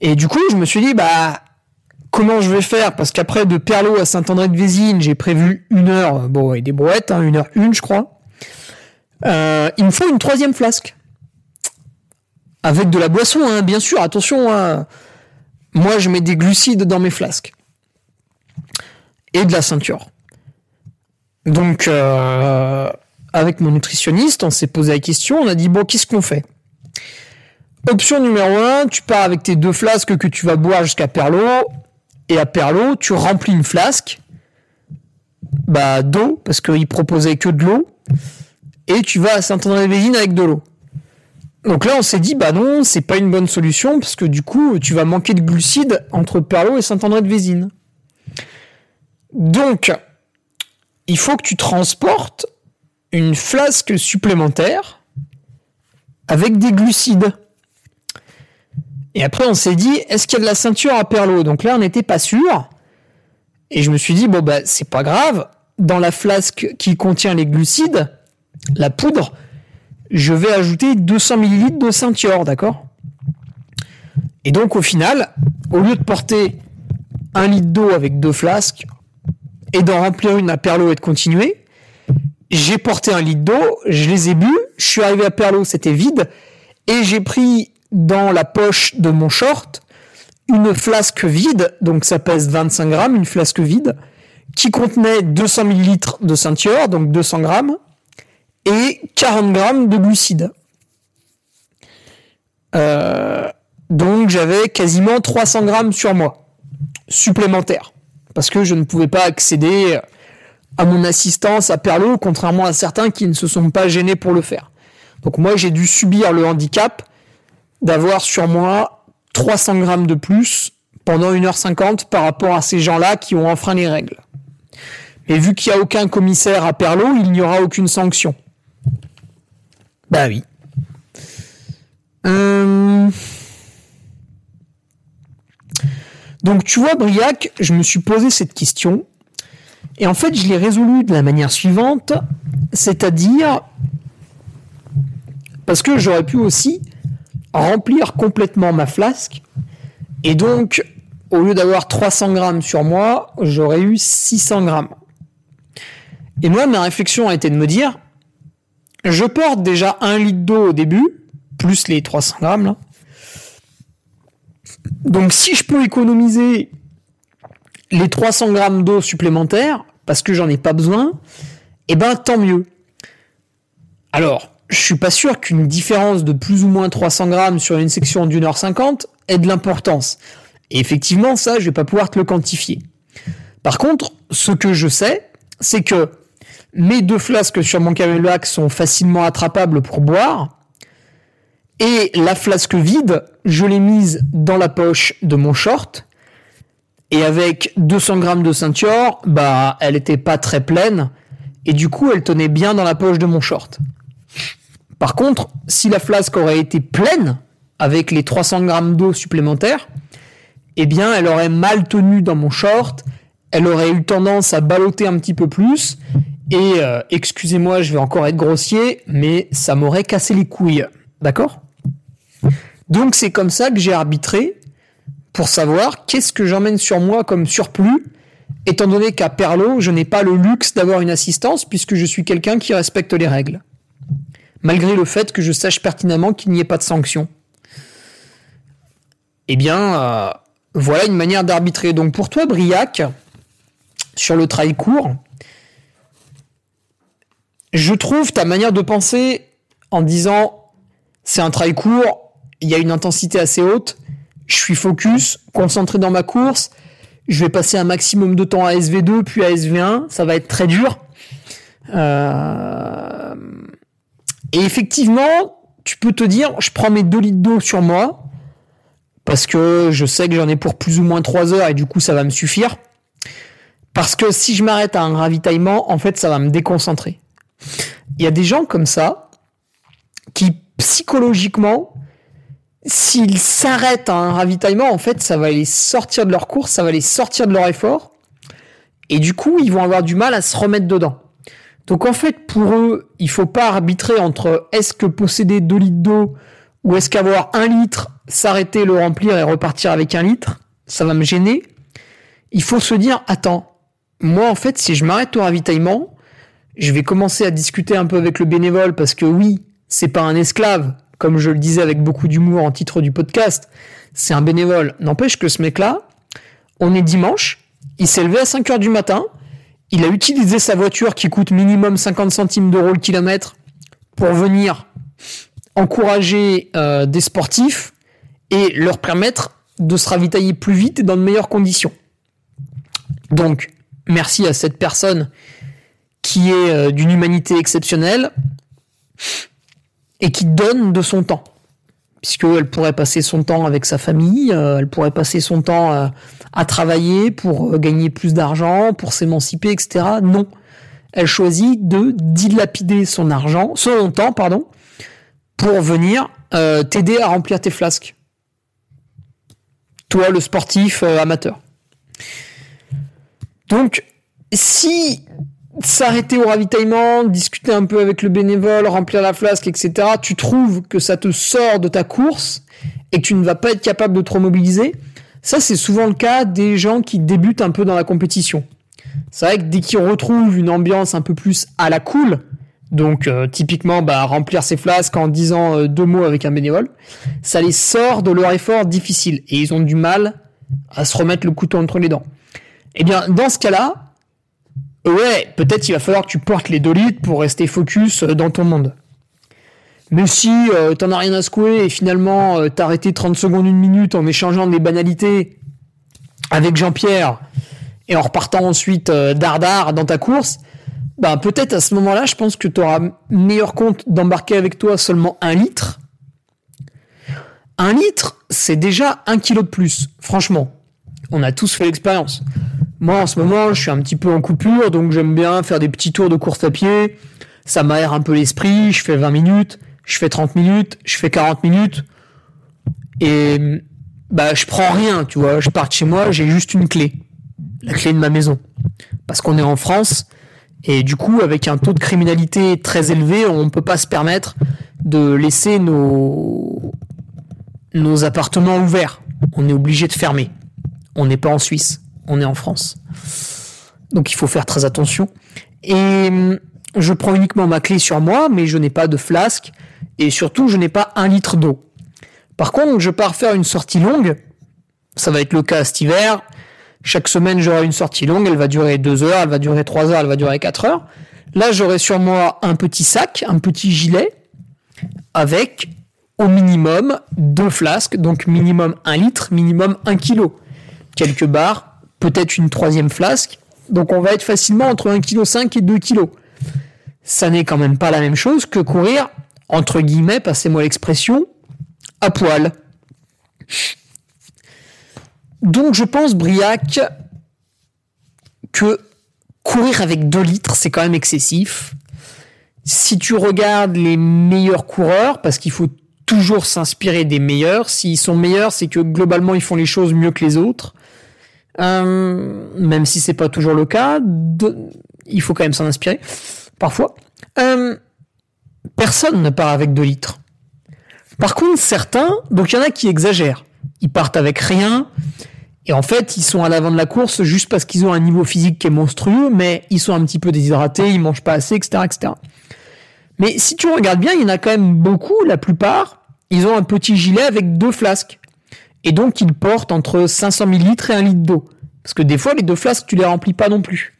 Speaker 2: Et du coup, je me suis dit, bah, comment je vais faire? Parce qu'après, de Perlo à Saint-André-de-Vésine, j'ai prévu une heure, bon, et des brouettes, hein, une heure une, je crois. Euh, il me faut une troisième flasque. Avec de la boisson, hein, bien sûr, attention. Hein. Moi, je mets des glucides dans mes flasques. Et de la ceinture. Donc, euh, avec mon nutritionniste, on s'est posé la question, on a dit, bon, qu'est-ce qu'on fait? Option numéro 1, tu pars avec tes deux flasques que tu vas boire jusqu'à Perlo, et à Perlo, tu remplis une flasque bah, d'eau, parce qu'il proposait que de l'eau, et tu vas à Saint-André-Vésine avec de l'eau. Donc là, on s'est dit, bah non, c'est pas une bonne solution, parce que du coup, tu vas manquer de glucides entre Perlo et Saint-André-de-Vésine. Donc, il faut que tu transportes une flasque supplémentaire avec des glucides. Et après, on s'est dit, est-ce qu'il y a de la ceinture à Perlo Donc là, on n'était pas sûr. Et je me suis dit, bon, bah, c'est pas grave. Dans la flasque qui contient les glucides, la poudre, je vais ajouter 200 ml de ceinture, d'accord? Et donc au final, au lieu de porter un litre d'eau avec deux flasques et d'en remplir une à Perlo et de continuer, j'ai porté un litre d'eau, je les ai bu, je suis arrivé à Perlo, c'était vide, et j'ai pris dans la poche de mon short une flasque vide, donc ça pèse 25 grammes, une flasque vide, qui contenait 200 ml de ceinture, donc 200 grammes, et 40 grammes de glucides. Euh, donc j'avais quasiment 300 grammes sur moi, supplémentaires, parce que je ne pouvais pas accéder à mon assistance à Perlo, contrairement à certains qui ne se sont pas gênés pour le faire. Donc moi j'ai dû subir le handicap d'avoir sur moi 300 grammes de plus pendant 1h50 par rapport à ces gens-là qui ont enfreint les règles. Mais vu qu'il n'y a aucun commissaire à Perlo, il n'y aura aucune sanction. Bah oui. Euh, donc tu vois, Briac, je me suis posé cette question. Et en fait, je l'ai résolue de la manière suivante, c'est-à-dire parce que j'aurais pu aussi remplir complètement ma flasque. Et donc, au lieu d'avoir 300 grammes sur moi, j'aurais eu 600 grammes. Et moi, ma réflexion a été de me dire, je porte déjà un litre d'eau au début, plus les 300 grammes là. Donc si je peux économiser les 300 grammes d'eau supplémentaires, parce que j'en ai pas besoin, eh ben tant mieux. Alors, je suis pas sûr qu'une différence de plus ou moins 300 grammes sur une section d'une heure cinquante ait de l'importance. Et effectivement, ça, je vais pas pouvoir te le quantifier. Par contre, ce que je sais, c'est que mes deux flasques sur mon camelback sont facilement attrapables pour boire. Et la flasque vide, je l'ai mise dans la poche de mon short. Et avec 200 grammes de ceinture, bah, elle était pas très pleine. Et du coup, elle tenait bien dans la poche de mon short. Par contre, si la flasque aurait été pleine, avec les 300 grammes d'eau supplémentaires, eh bien, elle aurait mal tenu dans mon short, elle aurait eu tendance à balloter un petit peu plus, et euh, excusez-moi, je vais encore être grossier, mais ça m'aurait cassé les couilles. D'accord? Donc c'est comme ça que j'ai arbitré pour savoir qu'est-ce que j'emmène sur moi comme surplus, étant donné qu'à Perlo, je n'ai pas le luxe d'avoir une assistance puisque je suis quelqu'un qui respecte les règles. Malgré le fait que je sache pertinemment qu'il n'y ait pas de sanction. Eh bien, euh, voilà une manière d'arbitrer. Donc pour toi, Briac, sur le trail court, je trouve ta manière de penser en disant c'est un trail court, il y a une intensité assez haute, je suis focus, concentré dans ma course, je vais passer un maximum de temps à SV2 puis à SV1, ça va être très dur. Euh, et effectivement, tu peux te dire, je prends mes 2 litres d'eau sur moi, parce que je sais que j'en ai pour plus ou moins 3 heures et du coup ça va me suffire. Parce que si je m'arrête à un ravitaillement, en fait ça va me déconcentrer. Il y a des gens comme ça qui psychologiquement, s'ils s'arrêtent à un ravitaillement, en fait ça va les sortir de leur course, ça va les sortir de leur effort. Et du coup, ils vont avoir du mal à se remettre dedans. Donc en fait, pour eux, il faut pas arbitrer entre est-ce que posséder 2 litres d'eau ou est-ce qu'avoir un litre, s'arrêter, le remplir et repartir avec un litre, ça va me gêner. Il faut se dire, attends, moi en fait, si je m'arrête au ravitaillement, je vais commencer à discuter un peu avec le bénévole parce que oui, c'est pas un esclave, comme je le disais avec beaucoup d'humour en titre du podcast, c'est un bénévole. N'empêche que ce mec-là, on est dimanche, il s'est levé à 5 heures du matin, il a utilisé sa voiture qui coûte minimum 50 centimes d'euros le kilomètre pour venir encourager euh, des sportifs et leur permettre de se ravitailler plus vite et dans de meilleures conditions. Donc, merci à cette personne qui est euh, d'une humanité exceptionnelle et qui donne de son temps. Puisqu'elle pourrait passer son temps avec sa famille, euh, elle pourrait passer son temps à travailler pour euh, gagner plus d'argent, pour s'émanciper, etc. Non. Elle choisit de dilapider son argent, son temps, pardon, pour venir euh, t'aider à remplir tes flasques. Toi, le sportif euh, amateur. Donc, si s'arrêter au ravitaillement, discuter un peu avec le bénévole, remplir la flasque, etc., tu trouves que ça te sort de ta course et que tu ne vas pas être capable de te remobiliser, ça, c'est souvent le cas des gens qui débutent un peu dans la compétition. C'est vrai que dès qu'ils retrouvent une ambiance un peu plus à la cool, donc euh, typiquement bah, remplir ses flasques en disant euh, deux mots avec un bénévole, ça les sort de leur effort difficile et ils ont du mal à se remettre le couteau entre les dents. Eh bien, dans ce cas-là, ouais, peut-être il va falloir que tu portes les 2 litres pour rester focus euh, dans ton monde. Mais si euh, t'en as rien à secouer et finalement euh, t'as arrêté 30 secondes, une minute en échangeant des banalités avec Jean-Pierre et en repartant ensuite euh, dardard dans ta course, bah peut-être à ce moment-là, je pense que tu auras meilleur compte d'embarquer avec toi seulement un litre. Un litre, c'est déjà un kilo de plus, franchement. On a tous fait l'expérience. Moi, en ce moment, je suis un petit peu en coupure, donc j'aime bien faire des petits tours de course à pied. Ça m'aère un peu l'esprit, je fais 20 minutes je fais 30 minutes, je fais 40 minutes, et bah je prends rien, tu vois. Je pars de chez moi, j'ai juste une clé, la clé de ma maison, parce qu'on est en France, et du coup, avec un taux de criminalité très élevé, on ne peut pas se permettre de laisser nos nos appartements ouverts. On est obligé de fermer. On n'est pas en Suisse, on est en France. Donc il faut faire très attention. Et je prends uniquement ma clé sur moi, mais je n'ai pas de flasque, et surtout, je n'ai pas un litre d'eau. Par contre, je pars faire une sortie longue. Ça va être le cas cet hiver. Chaque semaine, j'aurai une sortie longue. Elle va durer deux heures, elle va durer trois heures, elle va durer quatre heures. Là, j'aurai sur moi un petit sac, un petit gilet, avec au minimum deux flasques, donc minimum un litre, minimum un kilo. Quelques barres, peut-être une troisième flasque. Donc on va être facilement entre 1,5 kg et 2 kg. Ça n'est quand même pas la même chose que courir entre guillemets, passez-moi l'expression, à poil. Donc je pense, Briac, que courir avec 2 litres, c'est quand même excessif. Si tu regardes les meilleurs coureurs, parce qu'il faut toujours s'inspirer des meilleurs, s'ils sont meilleurs, c'est que globalement ils font les choses mieux que les autres. Euh, même si c'est pas toujours le cas, il faut quand même s'en inspirer, parfois. Euh, personne ne part avec 2 litres. Par contre, certains, donc il y en a qui exagèrent. Ils partent avec rien. Et en fait, ils sont à l'avant de la course juste parce qu'ils ont un niveau physique qui est monstrueux, mais ils sont un petit peu déshydratés, ils mangent pas assez, etc., etc. Mais si tu regardes bien, il y en a quand même beaucoup, la plupart, ils ont un petit gilet avec deux flasques. Et donc, ils portent entre 500 ml et un litre d'eau. Parce que des fois, les deux flasques, tu les remplis pas non plus.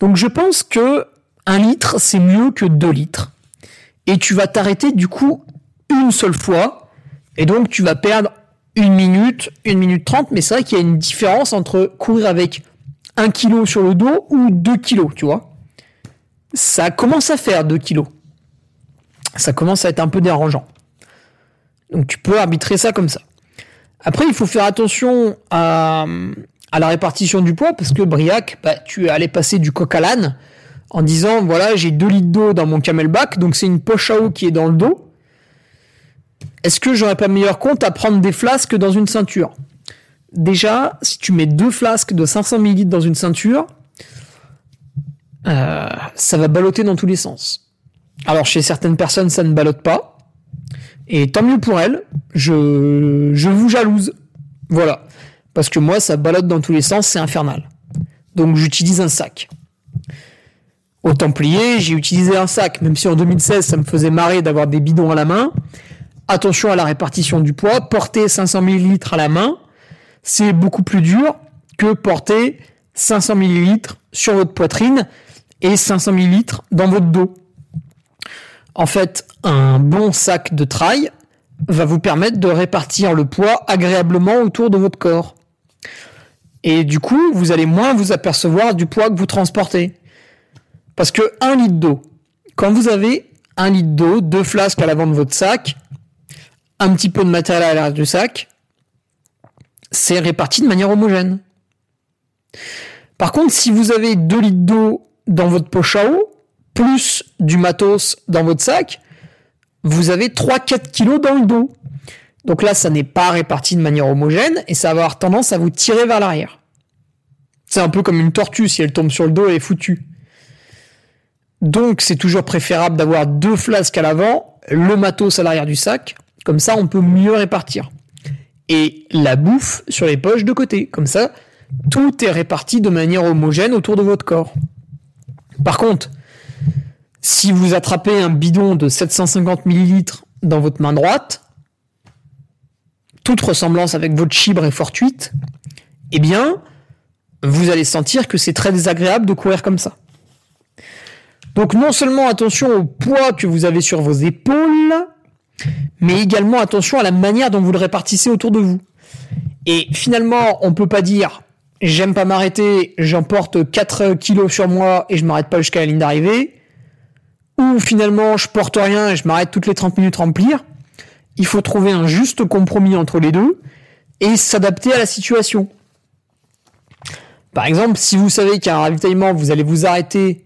Speaker 2: Donc, je pense que un litre, c'est mieux que 2 litres et tu vas t'arrêter du coup une seule fois, et donc tu vas perdre une minute, une minute trente, mais c'est vrai qu'il y a une différence entre courir avec un kilo sur le dos ou deux kilos, tu vois. Ça commence à faire deux kilos. Ça commence à être un peu dérangeant. Donc tu peux arbitrer ça comme ça. Après, il faut faire attention à, à la répartition du poids parce que Briac, bah, tu allais passer du coq à l'âne en disant voilà, j'ai 2 litres d'eau dans mon camelback, donc c'est une poche à eau qui est dans le dos. Est-ce que j'aurais pas meilleur compte à prendre des flasques dans une ceinture? Déjà, si tu mets deux flasques de 500 ml dans une ceinture, euh, ça va balloter dans tous les sens. Alors chez certaines personnes, ça ne ballotte pas. Et tant mieux pour elles, je, je vous jalouse. Voilà. Parce que moi, ça ballotte dans tous les sens, c'est infernal. Donc j'utilise un sac. Au Templier, j'ai utilisé un sac, même si en 2016, ça me faisait marrer d'avoir des bidons à la main. Attention à la répartition du poids. Porter 500 ml à la main, c'est beaucoup plus dur que porter 500 ml sur votre poitrine et 500 ml dans votre dos. En fait, un bon sac de trail va vous permettre de répartir le poids agréablement autour de votre corps. Et du coup, vous allez moins vous apercevoir du poids que vous transportez. Parce que 1 litre d'eau, quand vous avez un litre d'eau, deux flasques à l'avant de votre sac, un petit peu de matériel à l'arrière du sac, c'est réparti de manière homogène. Par contre, si vous avez 2 litres d'eau dans votre poche à eau, plus du matos dans votre sac, vous avez 3-4 kilos dans le dos. Donc là, ça n'est pas réparti de manière homogène et ça va avoir tendance à vous tirer vers l'arrière. C'est un peu comme une tortue, si elle tombe sur le dos, elle est foutue. Donc c'est toujours préférable d'avoir deux flasques à l'avant, le matos à l'arrière du sac, comme ça on peut mieux répartir. Et la bouffe sur les poches de côté, comme ça tout est réparti de manière homogène autour de votre corps. Par contre, si vous attrapez un bidon de 750 ml dans votre main droite, toute ressemblance avec votre chibre est fortuite, eh bien, vous allez sentir que c'est très désagréable de courir comme ça. Donc non seulement attention au poids que vous avez sur vos épaules, mais également attention à la manière dont vous le répartissez autour de vous. Et finalement, on ne peut pas dire j'aime pas m'arrêter, j'emporte 4 kilos sur moi et je m'arrête pas jusqu'à la ligne d'arrivée, ou finalement je porte rien et je m'arrête toutes les 30 minutes remplir. Il faut trouver un juste compromis entre les deux et s'adapter à la situation. Par exemple, si vous savez qu'à un ravitaillement, vous allez vous arrêter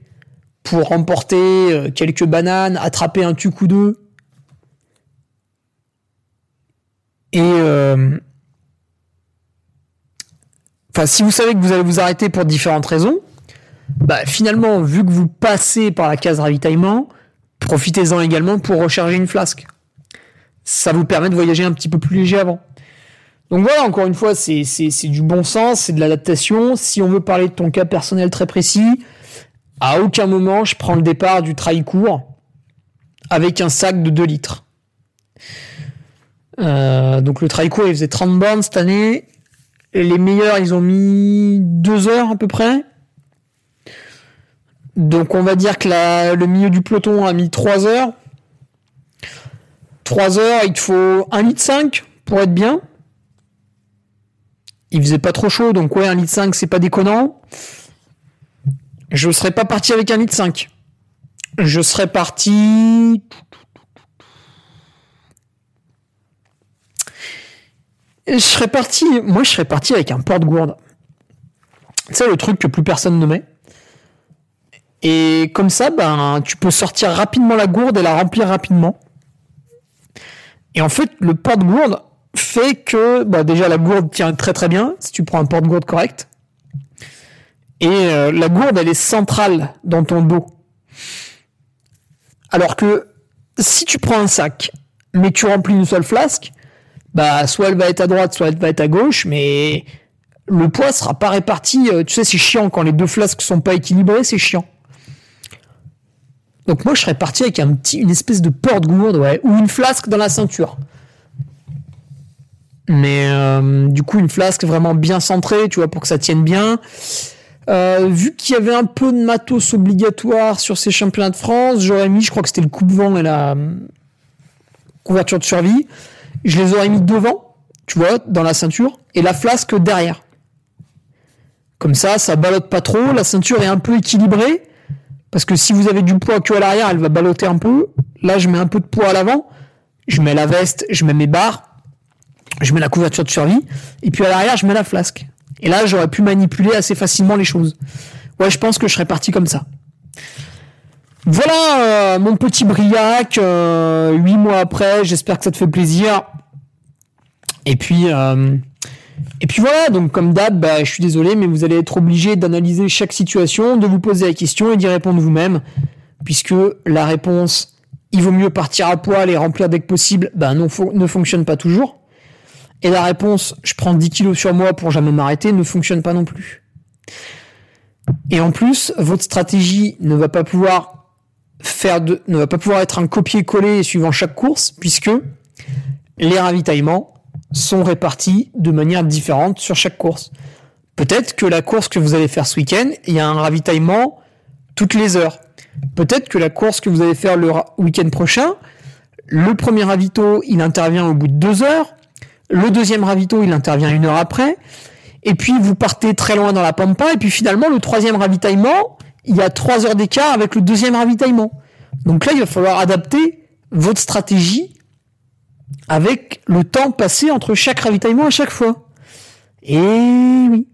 Speaker 2: pour remporter euh, quelques bananes, attraper un tuc ou deux, et euh, enfin, si vous savez que vous allez vous arrêter pour différentes raisons, bah, finalement, vu que vous passez par la case ravitaillement, profitez-en également pour recharger une flasque. Ça vous permet de voyager un petit peu plus léger avant. Donc voilà, encore une fois, c'est du bon sens, c'est de l'adaptation. Si on veut parler de ton cas personnel très précis, à aucun moment je prends le départ du trail court avec un sac de 2 litres. Euh, donc le trail court, il faisait 30 bornes cette année. Les meilleurs, ils ont mis 2 heures à peu près. Donc on va dire que le milieu du peloton a mis 3 heures. 3 heures, il te faut 1 litre 5 pour être bien. Il faisait pas trop chaud, donc ouais, 1 litre 5, c'est pas déconnant. Je serais pas parti avec 1 litre 5. Je serais parti. Je serais parti. Moi, je serais parti avec un porte-gourde. C'est le truc que plus personne ne met. Et comme ça, ben, tu peux sortir rapidement la gourde et la remplir rapidement. Et en fait, le porte-gourde fait que, bah, déjà, la gourde tient très très bien si tu prends un porte-gourde correct. Et euh, la gourde, elle est centrale dans ton dos. Alors que si tu prends un sac, mais tu remplis une seule flasque, bah soit elle va être à droite, soit elle va être à gauche, mais le poids sera pas réparti. Euh, tu sais, c'est chiant quand les deux flasques sont pas équilibrées, c'est chiant. Donc moi, je serais parti avec une espèce de porte-gourde, ouais, ou une flasque dans la ceinture. Mais euh, du coup, une flasque vraiment bien centrée, tu vois, pour que ça tienne bien. Euh, vu qu'il y avait un peu de matos obligatoire sur ces championnats de France, j'aurais mis, je crois que c'était le coupe-vent et la euh, couverture de survie. Je les aurais mis devant, tu vois, dans la ceinture, et la flasque derrière. Comme ça, ça ballotte pas trop, la ceinture est un peu équilibrée, parce que si vous avez du poids que à l'arrière, elle va balloter un peu. Là, je mets un peu de poids à l'avant. Je mets la veste, je mets mes barres. je mets la couverture de survie, et puis à l'arrière, je mets la flasque. Et là, j'aurais pu manipuler assez facilement les choses. Ouais, je pense que je serais parti comme ça. Voilà euh, mon petit briac, euh, huit mois après, j'espère que ça te fait plaisir. Et puis, euh, et puis voilà, donc comme d'hab, bah, je suis désolé, mais vous allez être obligé d'analyser chaque situation, de vous poser la question et d'y répondre vous-même, puisque la réponse, il vaut mieux partir à poil et remplir dès que possible, bah, ne fonctionne pas toujours. Et la réponse, je prends 10 kilos sur moi pour jamais m'arrêter, ne fonctionne pas non plus. Et en plus, votre stratégie ne va pas pouvoir faire de, ne va pas pouvoir être un copier-coller suivant chaque course, puisque les ravitaillements sont répartis de manière différente sur chaque course. Peut-être que la course que vous allez faire ce week-end, il y a un ravitaillement toutes les heures. Peut-être que la course que vous allez faire le week-end prochain, le premier ravito, il intervient au bout de deux heures, le deuxième ravito, il intervient une heure après, et puis vous partez très loin dans la pampa, et puis finalement, le troisième ravitaillement, il y a trois heures d'écart avec le deuxième ravitaillement. Donc là, il va falloir adapter votre stratégie avec le temps passé entre chaque ravitaillement à chaque fois. Et oui.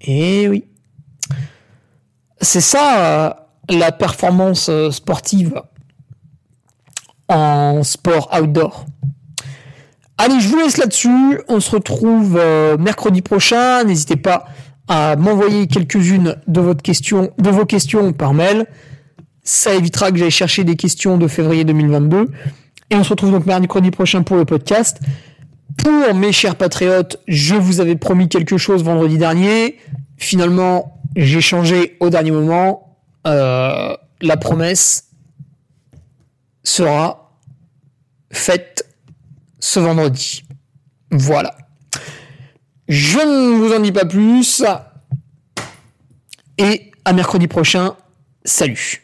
Speaker 2: Et oui. C'est ça euh, la performance euh, sportive en sport outdoor. Allez, je vous laisse là-dessus. On se retrouve euh, mercredi prochain. N'hésitez pas à m'envoyer quelques-unes de, de vos questions par mail. Ça évitera que j'aille chercher des questions de février 2022. Et on se retrouve donc mercredi prochain pour le podcast. Pour mes chers patriotes, je vous avais promis quelque chose vendredi dernier. Finalement, j'ai changé au dernier moment. Euh, la promesse sera faite ce vendredi. Voilà. Je ne vous en dis pas plus. Et à mercredi prochain. Salut.